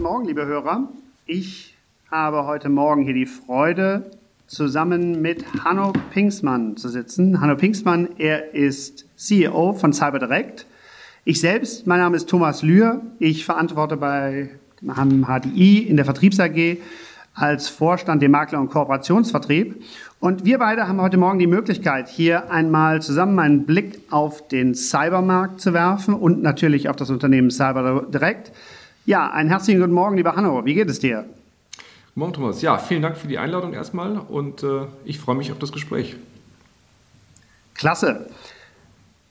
guten Morgen, liebe Hörer. Ich habe heute Morgen hier die Freude, zusammen mit Hanno Pinksmann zu sitzen. Hanno Pinksmann, er ist CEO von CyberDirect. Ich selbst, mein Name ist Thomas Lühr. Ich verantworte bei HDI in der Vertriebs AG als Vorstand den Makler- und Kooperationsvertrieb. Und wir beide haben heute Morgen die Möglichkeit, hier einmal zusammen einen Blick auf den Cybermarkt zu werfen und natürlich auf das Unternehmen CyberDirect. Ja, einen herzlichen guten Morgen, lieber Hanno. Wie geht es dir? Guten Morgen, Thomas. Ja, vielen Dank für die Einladung erstmal und äh, ich freue mich auf das Gespräch. Klasse.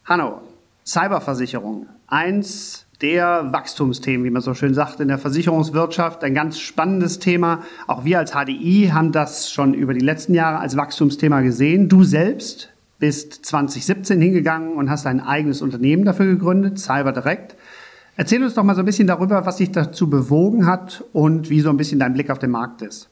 Hanno, Cyberversicherung. Eins der Wachstumsthemen, wie man so schön sagt, in der Versicherungswirtschaft. Ein ganz spannendes Thema. Auch wir als HDI haben das schon über die letzten Jahre als Wachstumsthema gesehen. Du selbst bist 2017 hingegangen und hast ein eigenes Unternehmen dafür gegründet, CyberDirect. Erzähl uns doch mal so ein bisschen darüber, was dich dazu bewogen hat und wie so ein bisschen dein Blick auf den Markt ist.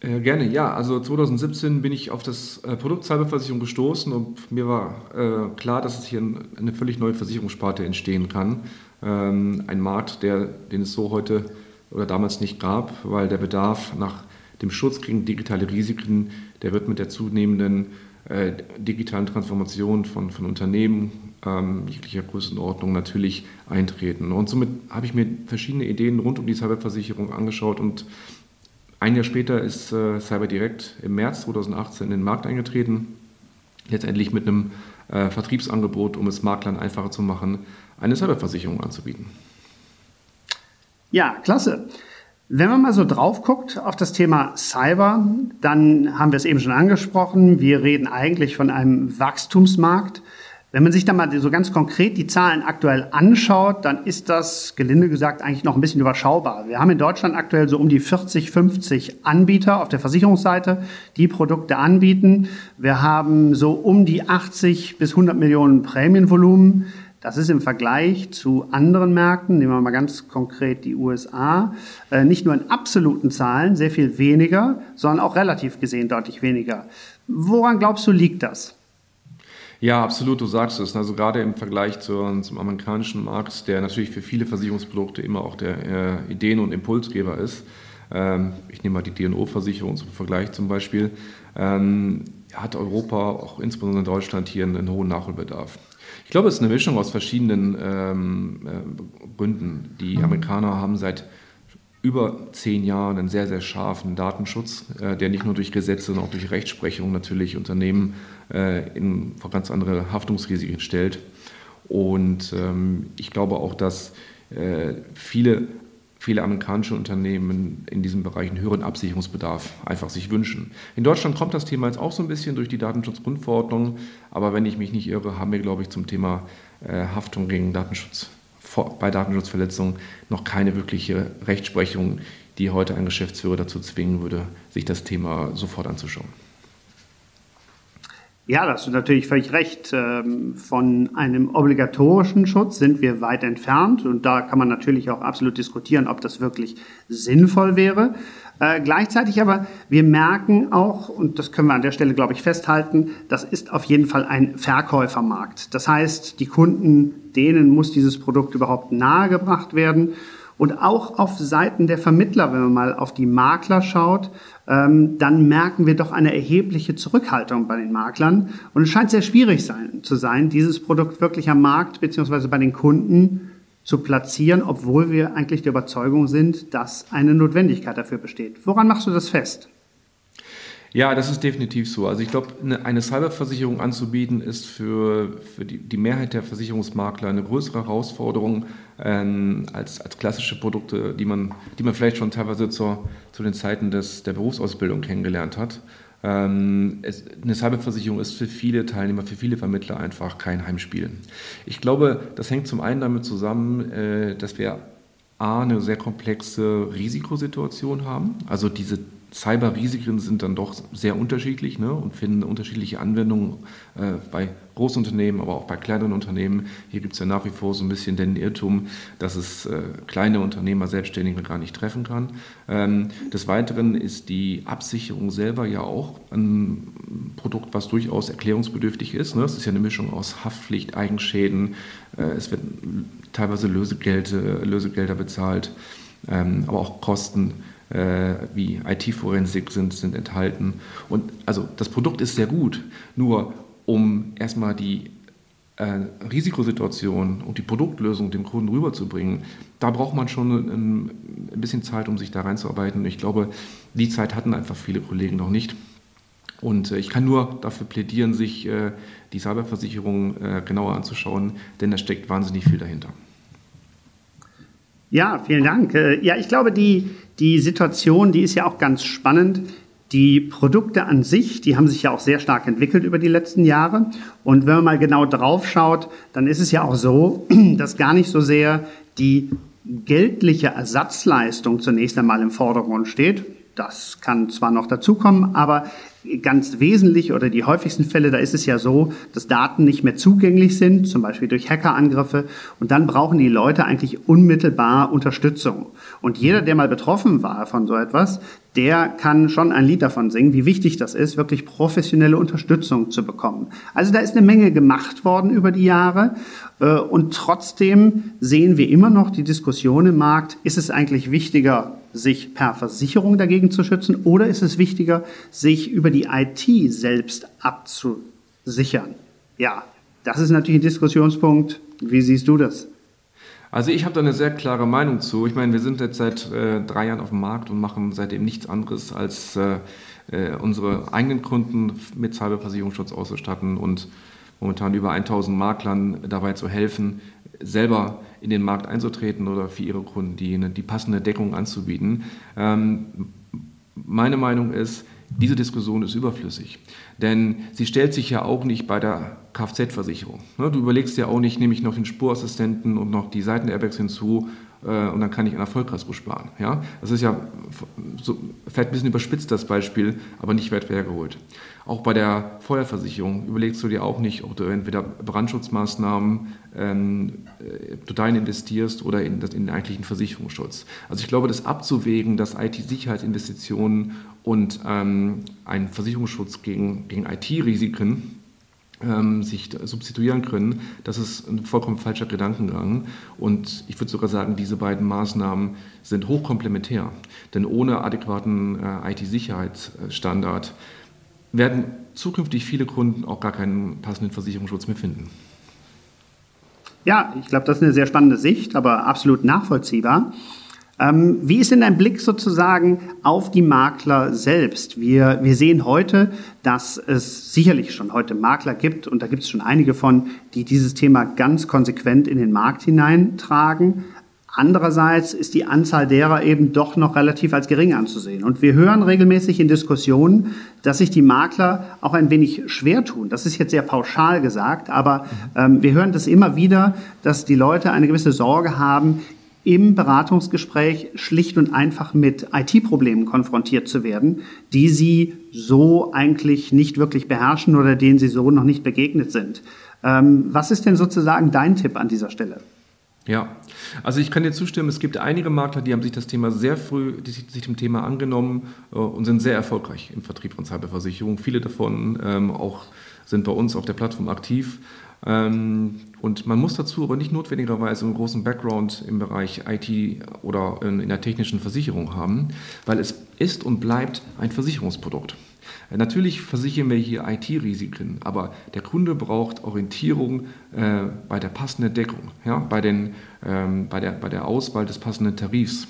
Äh, gerne, ja. Also 2017 bin ich auf das äh, Produkt Cyberversicherung gestoßen und mir war äh, klar, dass es hier ein, eine völlig neue Versicherungssparte entstehen kann. Ähm, ein Markt, der, den es so heute oder damals nicht gab, weil der Bedarf nach dem Schutz gegen digitale Risiken, der wird mit der zunehmenden äh, digitalen Transformation von, von Unternehmen ähm, jeglicher Größenordnung natürlich eintreten. Und somit habe ich mir verschiedene Ideen rund um die Cyberversicherung angeschaut und ein Jahr später ist äh, CyberDirect im März 2018 in den Markt eingetreten, letztendlich mit einem äh, Vertriebsangebot, um es Maklern einfacher zu machen, eine Cyberversicherung anzubieten. Ja, klasse. Wenn man mal so drauf guckt auf das Thema Cyber, dann haben wir es eben schon angesprochen. Wir reden eigentlich von einem Wachstumsmarkt. Wenn man sich dann mal so ganz konkret die Zahlen aktuell anschaut, dann ist das, gelinde gesagt, eigentlich noch ein bisschen überschaubar. Wir haben in Deutschland aktuell so um die 40, 50 Anbieter auf der Versicherungsseite, die Produkte anbieten. Wir haben so um die 80 bis 100 Millionen Prämienvolumen. Das ist im Vergleich zu anderen Märkten, nehmen wir mal ganz konkret die USA, äh, nicht nur in absoluten Zahlen sehr viel weniger, sondern auch relativ gesehen deutlich weniger. Woran glaubst du, liegt das? Ja, absolut, du sagst es. Also gerade im Vergleich zu, zum amerikanischen Markt, der natürlich für viele Versicherungsprodukte immer auch der äh, Ideen- und Impulsgeber ist. Ähm, ich nehme mal die DNO-Versicherung zum Vergleich zum Beispiel. Ähm, hat Europa, auch insbesondere Deutschland, hier einen, einen, hohen Nachholbedarf. Ich glaube, es ist eine Mischung aus verschiedenen ähm, äh, Gründen. Die mhm. Amerikaner haben seit über zehn Jahren einen sehr, sehr scharfen Datenschutz, äh, der nicht nur durch Gesetze, sondern auch durch Rechtsprechung natürlich Unternehmen äh, in, vor ganz andere Haftungsrisiken stellt. Und ähm, ich glaube auch, dass äh, viele, viele amerikanische Unternehmen in diesem Bereich einen höheren Absicherungsbedarf einfach sich wünschen. In Deutschland kommt das Thema jetzt auch so ein bisschen durch die Datenschutzgrundverordnung, aber wenn ich mich nicht irre, haben wir, glaube ich, zum Thema Haftung gegen Datenschutz bei Datenschutzverletzungen noch keine wirkliche Rechtsprechung, die heute einen Geschäftsführer dazu zwingen würde, sich das Thema sofort anzuschauen. Ja, das ist natürlich völlig recht. Ähm, von einem obligatorischen Schutz sind wir weit entfernt und da kann man natürlich auch absolut diskutieren, ob das wirklich sinnvoll wäre. Äh, gleichzeitig aber, wir merken auch, und das können wir an der Stelle, glaube ich, festhalten, das ist auf jeden Fall ein Verkäufermarkt. Das heißt, die Kunden, denen muss dieses Produkt überhaupt nahegebracht werden. Und auch auf Seiten der Vermittler, wenn man mal auf die Makler schaut, ähm, dann merken wir doch eine erhebliche Zurückhaltung bei den Maklern. Und es scheint sehr schwierig sein, zu sein, dieses Produkt wirklich am Markt beziehungsweise bei den Kunden zu platzieren, obwohl wir eigentlich der Überzeugung sind, dass eine Notwendigkeit dafür besteht. Woran machst du das fest? Ja, das ist definitiv so. Also ich glaube, eine Cyberversicherung anzubieten, ist für, für die, die Mehrheit der Versicherungsmakler eine größere Herausforderung ähm, als, als klassische Produkte, die man, die man vielleicht schon teilweise zur, zu den Zeiten des, der Berufsausbildung kennengelernt hat. Ähm, es, eine Cyberversicherung ist für viele Teilnehmer, für viele Vermittler einfach kein Heimspiel. Ich glaube, das hängt zum einen damit zusammen, äh, dass wir A, eine sehr komplexe Risikosituation haben. Also diese Cyberrisiken sind dann doch sehr unterschiedlich ne, und finden unterschiedliche Anwendungen äh, bei Großunternehmen, aber auch bei kleineren Unternehmen. Hier gibt es ja nach wie vor so ein bisschen den Irrtum, dass es äh, kleine Unternehmer, Selbstständige gar nicht treffen kann. Ähm, des Weiteren ist die Absicherung selber ja auch ein Produkt, was durchaus erklärungsbedürftig ist. Ne? Es ist ja eine Mischung aus Haftpflicht, Eigenschäden, äh, es werden teilweise Lösegelder, Lösegelder bezahlt, ähm, aber auch Kosten wie IT-Forensik sind, sind enthalten. Und also das Produkt ist sehr gut, nur um erstmal die äh, Risikosituation und die Produktlösung dem Kunden rüberzubringen, da braucht man schon ein, ein, bisschen Zeit, um sich da reinzuarbeiten. Und ich glaube, die Zeit hatten einfach viele Kollegen noch nicht. Und äh, ich kann nur dafür plädieren, sich äh, die Cyberversicherung äh, genauer anzuschauen, denn da steckt wahnsinnig viel dahinter. Ja, vielen Dank. Äh, ja, ich glaube, die, die Situation, die ist ja auch ganz spannend. Die Produkte an sich, die haben sich ja auch sehr stark entwickelt über die letzten Jahre. Und wenn man mal genau drauf schaut, dann ist es ja auch so, dass gar nicht so sehr die geldliche Ersatzleistung zunächst einmal im Vordergrund steht. Das kann zwar noch dazukommen, aber ganz wesentlich oder die häufigsten Fälle, da ist es ja so, dass Daten nicht mehr zugänglich sind, zum Beispiel durch Hackerangriffe. Und dann brauchen die Leute eigentlich unmittelbar Unterstützung. Und jeder, der mal betroffen war von so etwas, der kann schon ein Lied davon singen, wie wichtig das ist, wirklich professionelle Unterstützung zu bekommen. Also da ist eine Menge gemacht worden über die Jahre. Äh, und trotzdem sehen wir immer noch die Diskussion im Markt, ist es eigentlich wichtiger, sich per Versicherung dagegen zu schützen oder ist es wichtiger, sich über die IT selbst abzusichern? Ja, das ist natürlich ein Diskussionspunkt. Wie siehst du das? Also ich habe da eine sehr klare Meinung zu. Ich meine, wir sind jetzt seit äh, drei Jahren auf dem Markt und machen seitdem nichts anderes, als äh, äh, unsere eigenen Kunden mit Cyberversicherungsschutz auszustatten und momentan über 1000 Maklern dabei zu helfen, selber in den Markt einzutreten oder für ihre Kunden die, die passende Deckung anzubieten. Ähm, meine Meinung ist, diese Diskussion ist überflüssig, denn sie stellt sich ja auch nicht bei der Kfz-Versicherung. Ne, du überlegst ja auch nicht, nehme ich noch den Spurassistenten und noch die Seitenairbags hinzu und dann kann ich an der sparen. Ja? Das ist ja so, vielleicht ein bisschen überspitzt das Beispiel, aber nicht weit hergeholt. Auch bei der Feuerversicherung überlegst du dir auch nicht, ob du entweder Brandschutzmaßnahmen ähm, äh, du dahin investierst oder in, das, in den eigentlichen Versicherungsschutz. Also ich glaube, das abzuwägen, dass IT-Sicherheitsinvestitionen und ähm, ein Versicherungsschutz gegen, gegen IT-Risiken ähm, sich substituieren können, das ist ein vollkommen falscher Gedankengang. Und ich würde sogar sagen, diese beiden Maßnahmen sind hochkomplementär. Denn ohne adäquaten äh, IT-Sicherheitsstandard werden zukünftig viele Kunden auch gar keinen passenden Versicherungsschutz mehr finden. Ja, ich glaube, das ist eine sehr spannende Sicht, aber absolut nachvollziehbar. Ähm, wie ist denn dein Blick sozusagen auf die Makler selbst? Wir, wir sehen heute, dass es sicherlich schon heute Makler gibt und da gibt es schon einige von, die dieses Thema ganz konsequent in den Markt hineintragen. Andererseits ist die Anzahl derer eben doch noch relativ als gering anzusehen. Und wir hören regelmäßig in Diskussionen, dass sich die Makler auch ein wenig schwer tun. Das ist jetzt sehr pauschal gesagt, aber ähm, wir hören das immer wieder, dass die Leute eine gewisse Sorge haben, im Beratungsgespräch schlicht und einfach mit IT-Problemen konfrontiert zu werden, die sie so eigentlich nicht wirklich beherrschen oder denen sie so noch nicht begegnet sind. Ähm, was ist denn sozusagen dein Tipp an dieser Stelle? Ja, also ich kann dir zustimmen, es gibt einige Makler, die haben sich das Thema sehr früh, die sich dem Thema angenommen äh, und sind sehr erfolgreich im Vertrieb von Cyberversicherung. Viele davon ähm, auch sind bei uns auf der Plattform aktiv. Ähm, und man muss dazu aber nicht notwendigerweise einen großen Background im Bereich IT oder in der technischen Versicherung haben, weil es ist und bleibt ein Versicherungsprodukt. Natürlich versichern wir hier IT-Risiken, aber der Kunde braucht Orientierung äh, bei der passenden Deckung, ja, bei, den, ähm, bei, der, bei der Auswahl des passenden Tarifs.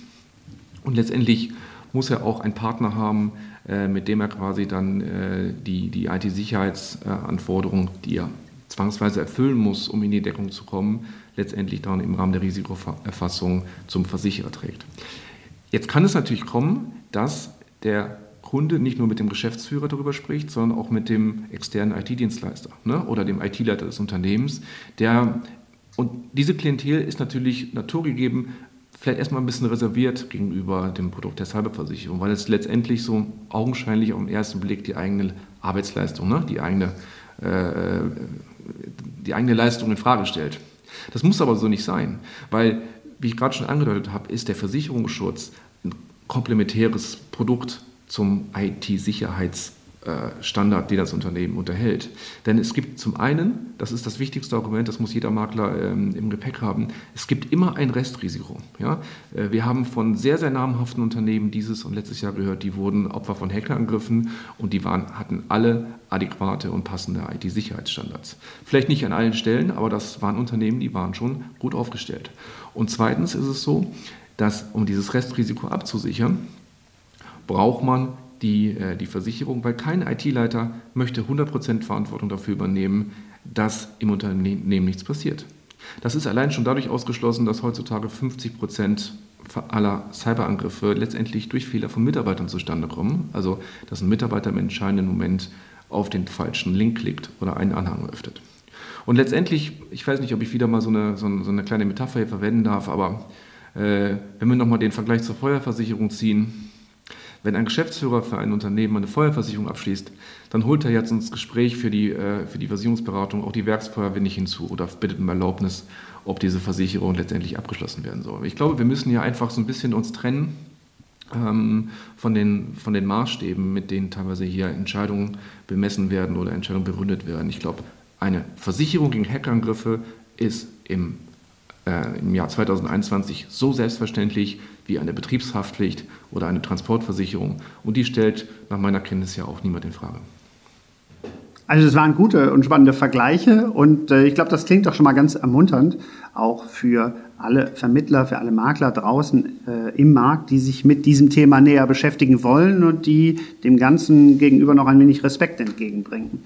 Und letztendlich muss er auch einen Partner haben, äh, mit dem er quasi dann äh, die, die IT-Sicherheitsanforderungen, die er zwangsweise erfüllen muss, um in die Deckung zu kommen, letztendlich dann im Rahmen der Risikoerfassung zum Versicherer trägt. Jetzt kann es natürlich kommen, dass der Kunde nicht nur mit dem Geschäftsführer darüber spricht, sondern auch mit dem externen IT-Dienstleister ne, oder dem IT-Leiter des Unternehmens. Der, und diese Klientel ist natürlich naturgegeben vielleicht erstmal ein bisschen reserviert gegenüber dem Produkt der Cyberversicherung, weil es letztendlich so augenscheinlich auf den ersten Blick die eigene Arbeitsleistung, ne, die, eigene, äh, die eigene Leistung in Frage stellt. Das muss aber so nicht sein, weil, wie ich gerade schon angedeutet habe, ist der Versicherungsschutz ein komplementäres Produkt zum IT-Sicherheits- Standard, den das Unternehmen unterhält. Denn es gibt zum einen, das ist das wichtigste Argument, das muss jeder Makler ähm, im Gepäck haben, es gibt immer ein Restrisiko. Ja? Äh, wir haben von sehr, sehr namhaften Unternehmen dieses und letztes Jahr gehört, die wurden Opfer von Hackerangriffen und die waren, hatten alle adäquate und passende IT-Sicherheitsstandards. Vielleicht nicht an allen Stellen, aber das waren Unternehmen, die waren schon gut aufgestellt. Und zweitens ist es so, dass um dieses Restrisiko abzusichern, braucht man die, äh, die Versicherung, weil kein IT-Leiter möchte 100% Verantwortung dafür übernehmen, dass im Unternehmen nichts passiert. Das ist allein schon dadurch ausgeschlossen, dass heutzutage 50% aller Cyberangriffe letztendlich durch Fehler von Mitarbeitern zustande kommen. Also, dass ein Mitarbeiter im entscheidenden Moment auf den falschen Link klickt oder einen Anhang öffnet. Und letztendlich, ich weiß nicht, ob ich wieder mal so eine, so eine, kleine Metapher hier verwenden darf, aber äh, wenn wir nochmal den Vergleich zur Feuerversicherung ziehen, wenn ein Geschäftsführer für ein Unternehmen eine Feuerversicherung abschließt, dann holt er jetzt ins Gespräch für die, äh, für die Versicherungsberatung auch die Werksfeuerwehr nicht hinzu oder bittet um Erlaubnis, ob diese Versicherung letztendlich abgeschlossen werden soll. Ich glaube, wir müssen ja einfach so ein bisschen uns trennen ähm, von, den, von den Maßstäben, mit denen teilweise hier Entscheidungen bemessen werden oder Entscheidungen begründet werden. Ich glaube, eine Versicherung gegen Hackerangriffe ist im, äh, im Jahr 2021 so selbstverständlich wie eine Betriebshaftpflicht oder eine Transportversicherung. Und die stellt nach meiner Kenntnis ja auch niemand in Frage. Also es waren gute und spannende Vergleiche und äh, ich glaube, das klingt doch schon mal ganz ermunternd, auch für alle Vermittler, für alle Makler draußen äh, im Markt, die sich mit diesem Thema näher beschäftigen wollen und die dem Ganzen gegenüber noch ein wenig Respekt entgegenbringen.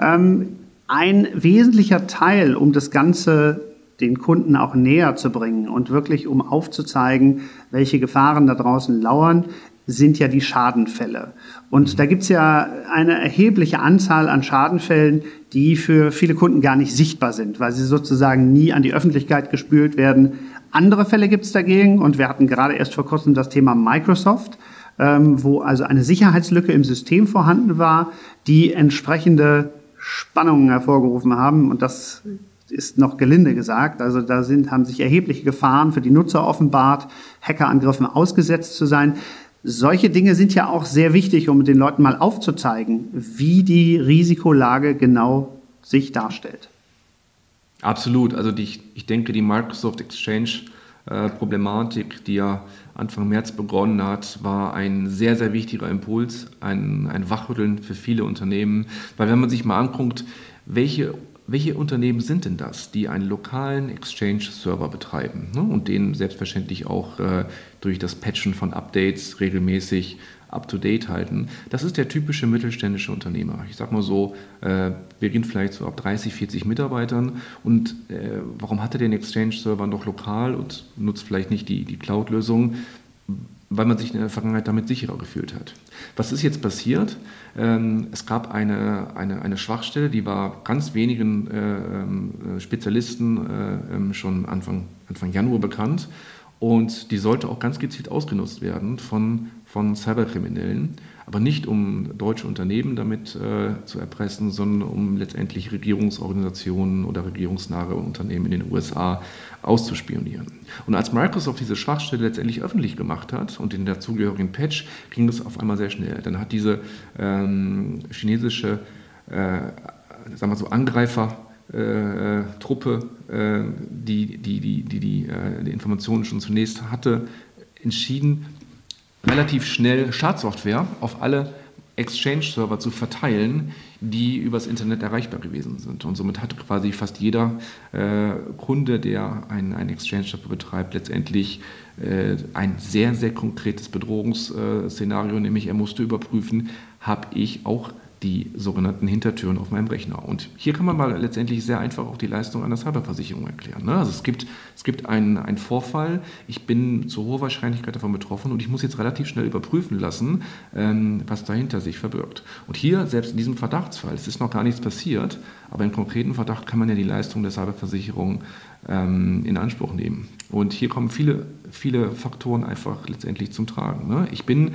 Ähm, ein wesentlicher Teil, um das Ganze den Kunden auch näher zu bringen und wirklich um aufzuzeigen, welche Gefahren da draußen lauern, sind ja die Schadenfälle. Und mhm. da gibt's ja eine erhebliche Anzahl an Schadenfällen, die für viele Kunden gar nicht sichtbar sind, weil sie sozusagen nie an die Öffentlichkeit gespült werden. Andere Fälle gibt's dagegen und wir hatten gerade erst vor kurzem das Thema Microsoft, ähm, wo also eine Sicherheitslücke im System vorhanden war, die entsprechende Spannungen hervorgerufen haben. Und das ist noch gelinde gesagt. Also da sind, haben sich erhebliche Gefahren für die Nutzer offenbart, Hackerangriffen ausgesetzt zu sein. Solche Dinge sind ja auch sehr wichtig, um den Leuten mal aufzuzeigen, wie die Risikolage genau sich darstellt. Absolut. Also die, ich denke, die Microsoft Exchange äh, Problematik, die ja Anfang März begonnen hat, war ein sehr, sehr wichtiger Impuls, ein, ein Wachrütteln für viele Unternehmen. Weil wenn man sich mal anguckt, welche welche Unternehmen sind denn das, die einen lokalen Exchange-Server betreiben ne, und den selbstverständlich auch äh, durch das Patchen von Updates regelmäßig up-to-date halten? Das ist der typische mittelständische Unternehmer. Ich sage mal so, äh, beginnt vielleicht so ab 30, 40 Mitarbeitern. Und äh, warum hat er den Exchange-Server noch lokal und nutzt vielleicht nicht die, die Cloud-Lösung? Weil man sich in der Vergangenheit damit sicherer gefühlt hat. Was ist jetzt passiert? Ähm, es gab eine, eine, eine Schwachstelle, die war ganz wenigen äh, ähm, Spezialisten äh, ähm, schon Anfang, Anfang Januar bekannt und die sollte auch ganz gezielt ausgenutzt werden von, von Cyberkriminellen aber nicht um deutsche Unternehmen damit äh, zu erpressen, sondern um letztendlich Regierungsorganisationen oder regierungsnahe Unternehmen in den USA auszuspionieren. Und als Microsoft diese Schwachstelle letztendlich öffentlich gemacht hat und den dazugehörigen Patch, ging das auf einmal sehr schnell. Dann hat diese ähm, chinesische, äh, sagen wir so, Angreifer äh, Truppe, äh, die die, die, die, die, äh, die Informationen schon zunächst hatte, entschieden, relativ schnell Schadsoftware auf alle Exchange-Server zu verteilen, die übers Internet erreichbar gewesen sind. Und somit hat quasi fast jeder äh, Kunde, der einen, einen Exchange-Server betreibt, letztendlich äh, ein sehr, sehr konkretes Bedrohungsszenario, nämlich er musste überprüfen, habe ich auch die sogenannten Hintertüren auf meinem Rechner. Und hier kann man mal letztendlich sehr einfach auch die Leistung einer Cyberversicherung erklären. Ne? Also es gibt, es gibt einen, einen Vorfall, ich bin zu hoher Wahrscheinlichkeit davon betroffen und ich muss jetzt relativ schnell überprüfen lassen, ähm, was dahinter sich verbirgt. Und hier, selbst in diesem Verdachtsfall, es ist noch gar nichts passiert, aber im konkreten Verdacht kann man ja die Leistung der Cyberversicherung ähm, in Anspruch nehmen. Und hier kommen viele, viele Faktoren einfach letztendlich zum Tragen. Ne? Ich bin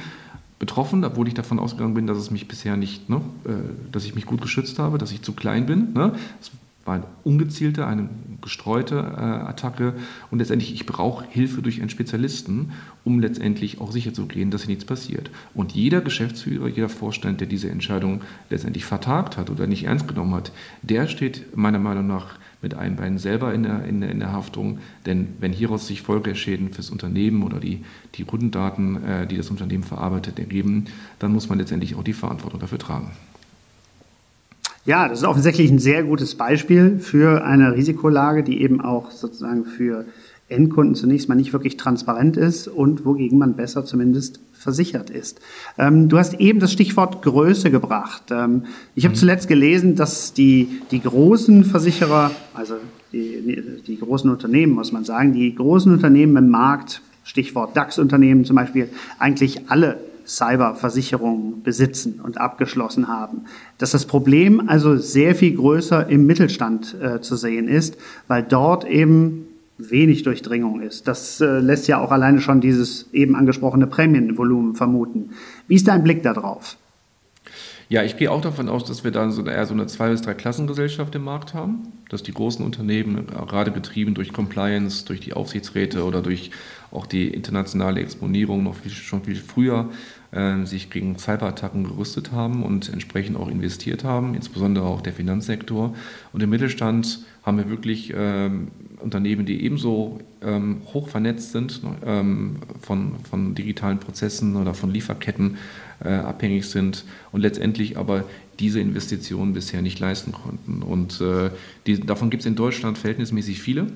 betroffen, obwohl ich davon ausgegangen bin, dass es mich bisher nicht, ne, äh, dass ich mich gut geschützt habe, dass ich zu klein bin. Ne? Es war eine ungezielte, eine gestreute äh, Attacke und letztendlich, ich brauche Hilfe durch einen Spezialisten, um letztendlich auch sicherzugehen, dass hier nichts passiert. Und jeder Geschäftsführer, jeder Vorstand, der diese Entscheidung letztendlich vertagt hat oder nicht ernst genommen hat, der steht meiner Meinung nach mit einem Bein selber in der, in der, in der Haftung. Denn wenn hieraus sich Folgeschäden fürs Unternehmen oder die, die Kundendaten, äh, die das Unternehmen verarbeitet, ergeben, dann muss man letztendlich auch die Verantwortung dafür tragen. Ja, das ist offensichtlich ein sehr gutes Beispiel für eine Risikolage, die eben auch sozusagen für Endkunden zunächst mal nicht wirklich transparent ist und wogegen man besser zumindest versichert ist. Ähm, du hast eben das Stichwort Größe gebracht. Ähm, ich habe mhm. zuletzt gelesen, dass die, die großen Versicherer, also die, die großen Unternehmen, muss man sagen, die großen Unternehmen im Markt, Stichwort DAX-Unternehmen zum Beispiel, eigentlich alle Cyberversicherungen besitzen und abgeschlossen haben. Dass das Problem also sehr viel größer im Mittelstand äh, zu sehen ist, weil dort eben wenig Durchdringung ist. Das äh, lässt ja auch alleine schon dieses eben angesprochene Prämienvolumen vermuten. Wie ist dein Blick darauf? Ja, ich gehe auch davon aus, dass wir da so eher so eine zwei- bis drei Klassengesellschaft im Markt haben, dass die großen Unternehmen, gerade getrieben durch Compliance, durch die Aufsichtsräte oder durch auch die internationale Exponierung noch viel, schon viel früher äh, sich gegen Cyberattacken gerüstet haben und entsprechend auch investiert haben, insbesondere auch der Finanzsektor. Und im Mittelstand haben wir wirklich ähm, Unternehmen, die ebenso ähm, hoch vernetzt sind, ne, ähm, von, von digitalen Prozessen oder von Lieferketten äh, abhängig sind und letztendlich aber diese Investitionen bisher nicht leisten konnten. Und äh, die, davon gibt es in Deutschland verhältnismäßig viele.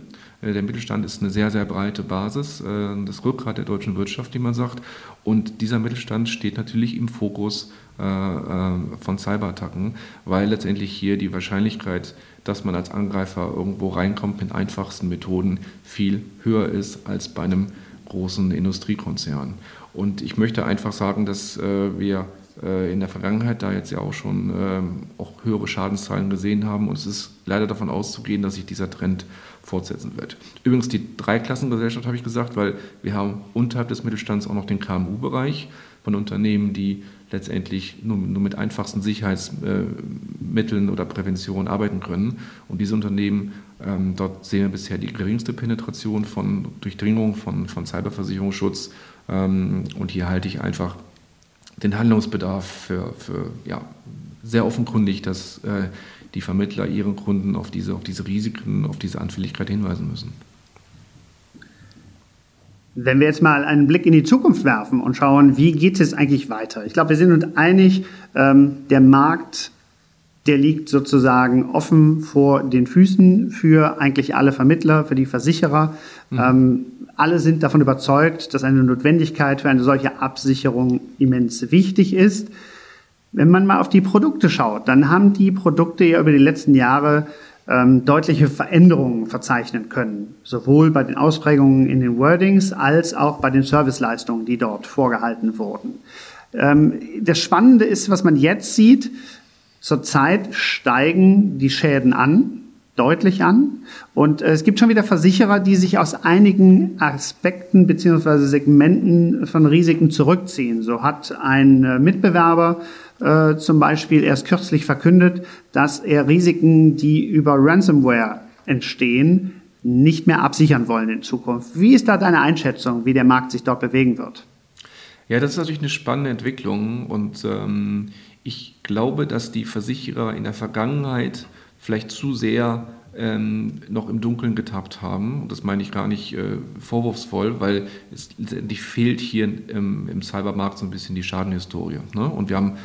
Äh, der Mittelstand ist eine sehr, sehr breite Basis, äh, das Rückgrat der deutschen Wirtschaft, wie man sagt. Und dieser Mittelstand steht natürlich im Fokus von Cyberattacken, weil letztendlich hier die Wahrscheinlichkeit dass man als Angreifer irgendwo reinkommt mit einfachsten Methoden, viel höher ist als bei einem großen Industriekonzern. Und ich möchte einfach sagen, dass wir in der Vergangenheit da jetzt ja auch schon äh, auch höhere Schadenszahlen gesehen haben und es ist leider davon auszugehen, dass sich dieser Trend fortsetzen wird. Übrigens die Dreiklassengesellschaft habe ich gesagt, weil wir haben unterhalb des Mittelstands auch noch den KMU-Bereich von Unternehmen, die letztendlich nur, nur mit einfachsten Sicherheitsmitteln oder Prävention arbeiten können. Und diese Unternehmen, ähm, dort sehen wir bisher die geringste Penetration von Durchdringung von, von Cyberversicherungsschutz. Ähm, und hier halte ich einfach den Handlungsbedarf für, für ja, sehr offenkundig, dass äh, die Vermittler ihren Kunden auf diese, auf diese Risiken, auf diese Anfälligkeit hinweisen müssen. Wenn wir jetzt mal einen Blick in die Zukunft werfen und schauen, wie geht es eigentlich weiter? Ich glaube, wir sind uns einig, ähm, der Markt, der liegt sozusagen offen vor den Füßen für eigentlich alle Vermittler, für die Versicherer. Mhm. Ähm, alle sind davon überzeugt, dass eine Notwendigkeit für eine solche Absicherung immens wichtig ist. Wenn man mal auf die Produkte schaut, dann haben die Produkte ja über die letzten Jahre ähm, deutliche Veränderungen verzeichnen können, sowohl bei den Ausprägungen in den Wordings als auch bei den Serviceleistungen, die dort vorgehalten wurden. Ähm, das Spannende ist, was man jetzt sieht, zurzeit steigen die Schäden an, deutlich an. Und äh, es gibt schon wieder Versicherer, die sich aus einigen Aspekten beziehungsweise Segmenten von Risiken zurückziehen. So hat ein äh, Mitbewerber äh, zum Beispiel erst kürzlich verkündet, dass er Risiken, die über Ransomware entstehen, nicht mehr absichern wollen in Zukunft. Wie ist da deine Einschätzung, wie der Markt sich dort bewegen wird? Ja, das ist natürlich eine spannende Entwicklung und ähm, ich glaube, dass die Versicherer in der Vergangenheit vielleicht zu sehr ähm, noch im Dunkeln getappt haben. Und das meine ich gar nicht äh, vorwurfsvoll, weil es letztendlich fehlt hier im, im Cybermarkt so ein bisschen die Schadenhistorie. Ne? Und wir haben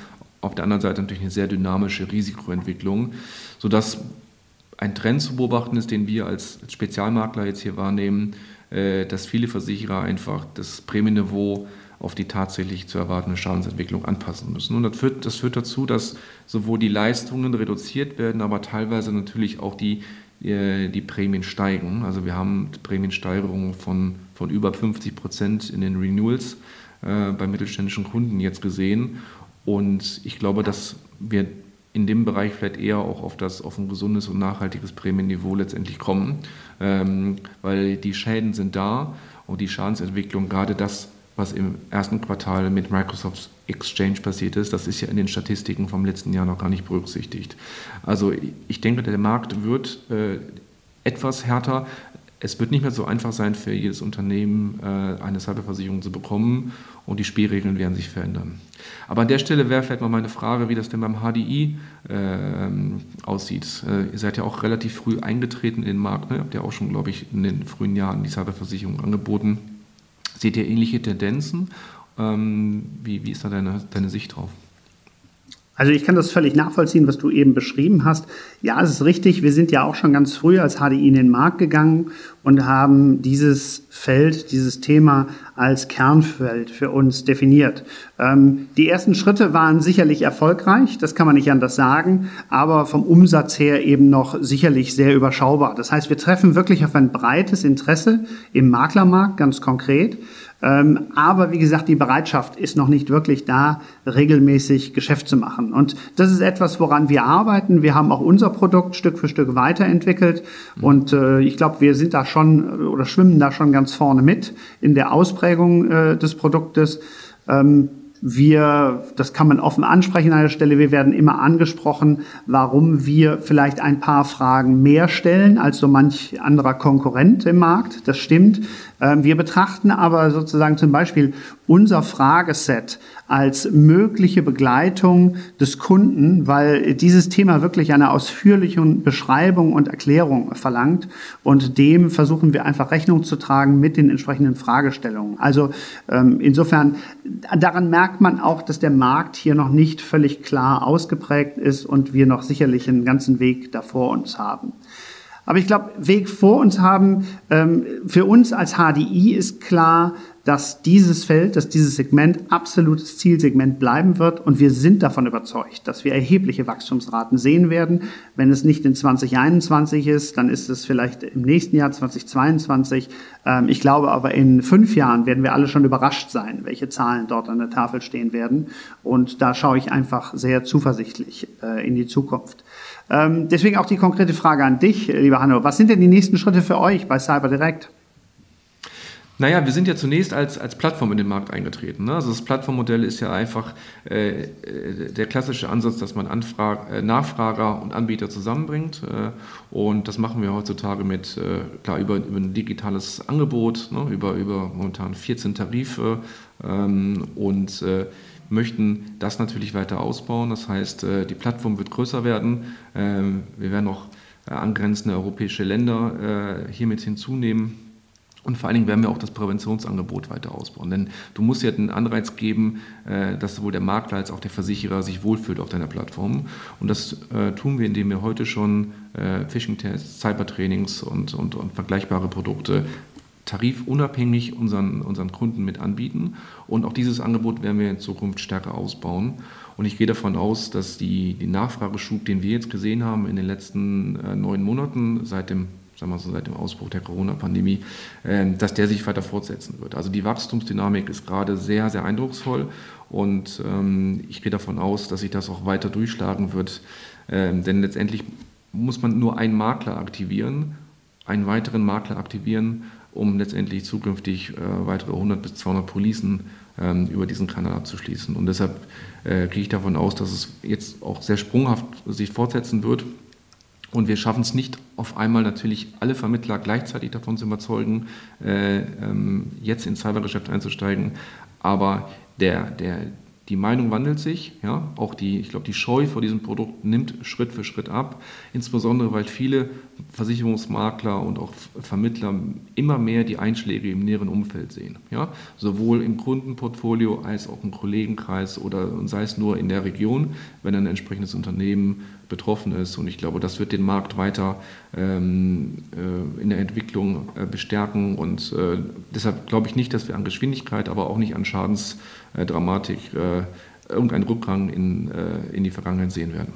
auf der anderen Seite natürlich eine sehr dynamische Risikoentwicklung, sodass ein Trend zu beobachten ist, den wir als Spezialmakler jetzt hier wahrnehmen, äh, dass viele Versicherer einfach das Prämienniveau auf die tatsächlich zu erwartende Schadensentwicklung anpassen müssen. Und das führt, das führt dazu, dass sowohl die Leistungen reduziert werden, aber teilweise natürlich auch die, äh, die Prämien steigen. Also wir haben Prämiensteigerungen von, von über 50 Prozent in den Renewals äh, bei mittelständischen Kunden jetzt gesehen. Und ich glaube, dass wir in dem Bereich vielleicht eher auch auf, das, auf ein gesundes und nachhaltiges Prämienniveau letztendlich kommen, ähm, weil die Schäden sind da und die Schadensentwicklung, gerade das, was im ersten Quartal mit Microsoft Exchange passiert ist, das ist ja in den Statistiken vom letzten Jahr noch gar nicht berücksichtigt. Also ich denke, der Markt wird äh, etwas härter. Es wird nicht mehr so einfach sein, für jedes Unternehmen äh, eine Cyberversicherung zu bekommen und die Spielregeln werden sich verändern. Aber an der Stelle wäre vielleicht mal meine Frage, wie das denn beim HDI äh, aussieht. Ihr seid ja auch relativ früh eingetreten in den Markt, ne? habt ja auch schon, glaube ich, in den frühen Jahren die Cyberversicherung angeboten. Seht ihr ähnliche Tendenzen? Ähm, wie, wie ist da deine, deine Sicht drauf? Also ich kann das völlig nachvollziehen, was du eben beschrieben hast. Ja, es ist richtig. Wir sind ja auch schon ganz früh als HDI in den Markt gegangen und haben dieses Feld, dieses Thema als Kernfeld für uns definiert. Ähm, die ersten Schritte waren sicherlich erfolgreich, das kann man nicht anders sagen, aber vom Umsatz her eben noch sicherlich sehr überschaubar. Das heißt, wir treffen wirklich auf ein breites Interesse im Maklermarkt, ganz konkret. Ähm, aber wie gesagt, die Bereitschaft ist noch nicht wirklich da, regelmäßig Geschäft zu machen. Und das ist etwas, woran wir arbeiten. Wir haben auch unser Produkt Stück für Stück weiterentwickelt. Und äh, ich glaube, wir sind da schon oder schwimmen da schon ganz vorne mit in der Ausprägung äh, des Produktes. Ähm, wir, das kann man offen ansprechen an der Stelle, wir werden immer angesprochen, warum wir vielleicht ein paar Fragen mehr stellen als so manch anderer Konkurrent im Markt. Das stimmt. Ähm, wir betrachten aber sozusagen zum Beispiel unser Frageset als mögliche Begleitung des Kunden, weil dieses Thema wirklich eine ausführliche Beschreibung und Erklärung verlangt. Und dem versuchen wir einfach Rechnung zu tragen mit den entsprechenden Fragestellungen. Also ähm, insofern, daran merkt man auch, dass der Markt hier noch nicht völlig klar ausgeprägt ist und wir noch sicherlich einen ganzen Weg davor uns haben. Aber ich glaube, Weg vor uns haben, ähm, für uns als HDI ist klar, dass dieses Feld, dass dieses Segment absolutes Zielsegment bleiben wird. Und wir sind davon überzeugt, dass wir erhebliche Wachstumsraten sehen werden. Wenn es nicht in 2021 ist, dann ist es vielleicht im nächsten Jahr 2022. Ähm, ich glaube aber in fünf Jahren werden wir alle schon überrascht sein, welche Zahlen dort an der Tafel stehen werden. Und da schaue ich einfach sehr zuversichtlich äh, in die Zukunft. Ähm, deswegen auch die konkrete Frage an dich, lieber Hanno. Was sind denn die nächsten Schritte für euch bei CyberDirect? Naja, wir sind ja zunächst als, als Plattform in den Markt eingetreten. Ne? Also das Plattformmodell ist ja einfach äh, äh, der klassische Ansatz, dass man Anfrag, äh, Nachfrager und Anbieter zusammenbringt. Äh, und das machen wir heutzutage mit, äh, klar, über, über ein digitales Angebot, ne? über, über momentan 14 Tarife ähm, und möchten das natürlich weiter ausbauen. Das heißt, die Plattform wird größer werden. Ähm, wir werden auch angrenzende europäische Länder hiermit hinzunehmen und vor allen Dingen werden wir auch das Präventionsangebot weiter ausbauen. Denn du musst ja den Anreiz geben, äh, dass sowohl der Makler als auch der Versicherer sich wohlfühlt auf deiner Plattform. Und das äh, tun wir, indem wir heute schon äh, Phishing-Tests, Cybertrainings und, und, und vergleichbare Produkte tarifunabhängig unseren, unseren Kunden mit anbieten. Und auch dieses Angebot werden wir in Zukunft stärker ausbauen. Und ich gehe davon aus, dass die, die Nachfrageschub, den wir jetzt gesehen haben in den letzten äh, neun Monaten seit dem sagen wir so seit dem Ausbruch der Corona-Pandemie, ähm, dass der sich weiter fortsetzen wird. Also die Wachstumsdynamik ist gerade sehr, sehr eindrucksvoll und ähm, ich gehe davon aus, dass sich das auch weiter durchschlagen wird, ähm, denn letztendlich muss man nur einen Makler aktivieren, einen weiteren Makler aktivieren, um letztendlich zukünftig äh, weitere 100 bis 200 Policen über diesen Kanal abzuschließen. Und deshalb äh, gehe ich davon aus, dass es jetzt auch sehr sprunghaft sich fortsetzen wird. Und wir schaffen es nicht auf einmal natürlich alle Vermittler gleichzeitig davon zu überzeugen, äh, ähm, jetzt ins Cybergeschäft einzusteigen. Aber der, der, die Meinung wandelt sich, ja, auch die, ich glaube, die Scheu vor diesem Produkt nimmt Schritt für Schritt ab, insbesondere weil viele Versicherungsmakler und auch Vermittler immer mehr die Einschläge im näheren Umfeld sehen, ja, sowohl im Kundenportfolio als auch im Kollegenkreis oder sei es nur in der Region, wenn ein entsprechendes Unternehmen betroffen ist. Und ich glaube, das wird den Markt weiter ähm, äh, in der Entwicklung äh, bestärken. Und äh, deshalb glaube ich nicht, dass wir an Geschwindigkeit, aber auch nicht an Schadensdramatik äh, irgendeinen Rückgang in, äh, in die Vergangenheit sehen werden.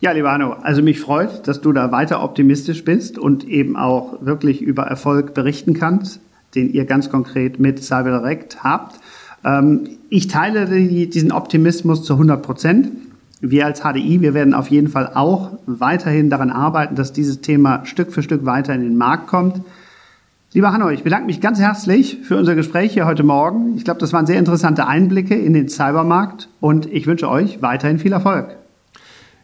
Ja, lieber Hanno, also mich freut, dass du da weiter optimistisch bist und eben auch wirklich über Erfolg berichten kannst, den ihr ganz konkret mit CyberDirect habt. Ähm, ich teile die, diesen Optimismus zu 100 Prozent. Wir als HDI, wir werden auf jeden Fall auch weiterhin daran arbeiten, dass dieses Thema Stück für Stück weiter in den Markt kommt. Lieber Hanno, ich bedanke mich ganz herzlich für unser Gespräch hier heute Morgen. Ich glaube, das waren sehr interessante Einblicke in den Cybermarkt und ich wünsche euch weiterhin viel Erfolg.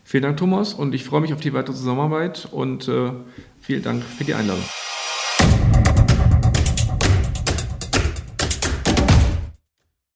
Vielen Dank, Thomas, und ich freue mich auf die weitere Zusammenarbeit und äh, vielen Dank für die Einladung.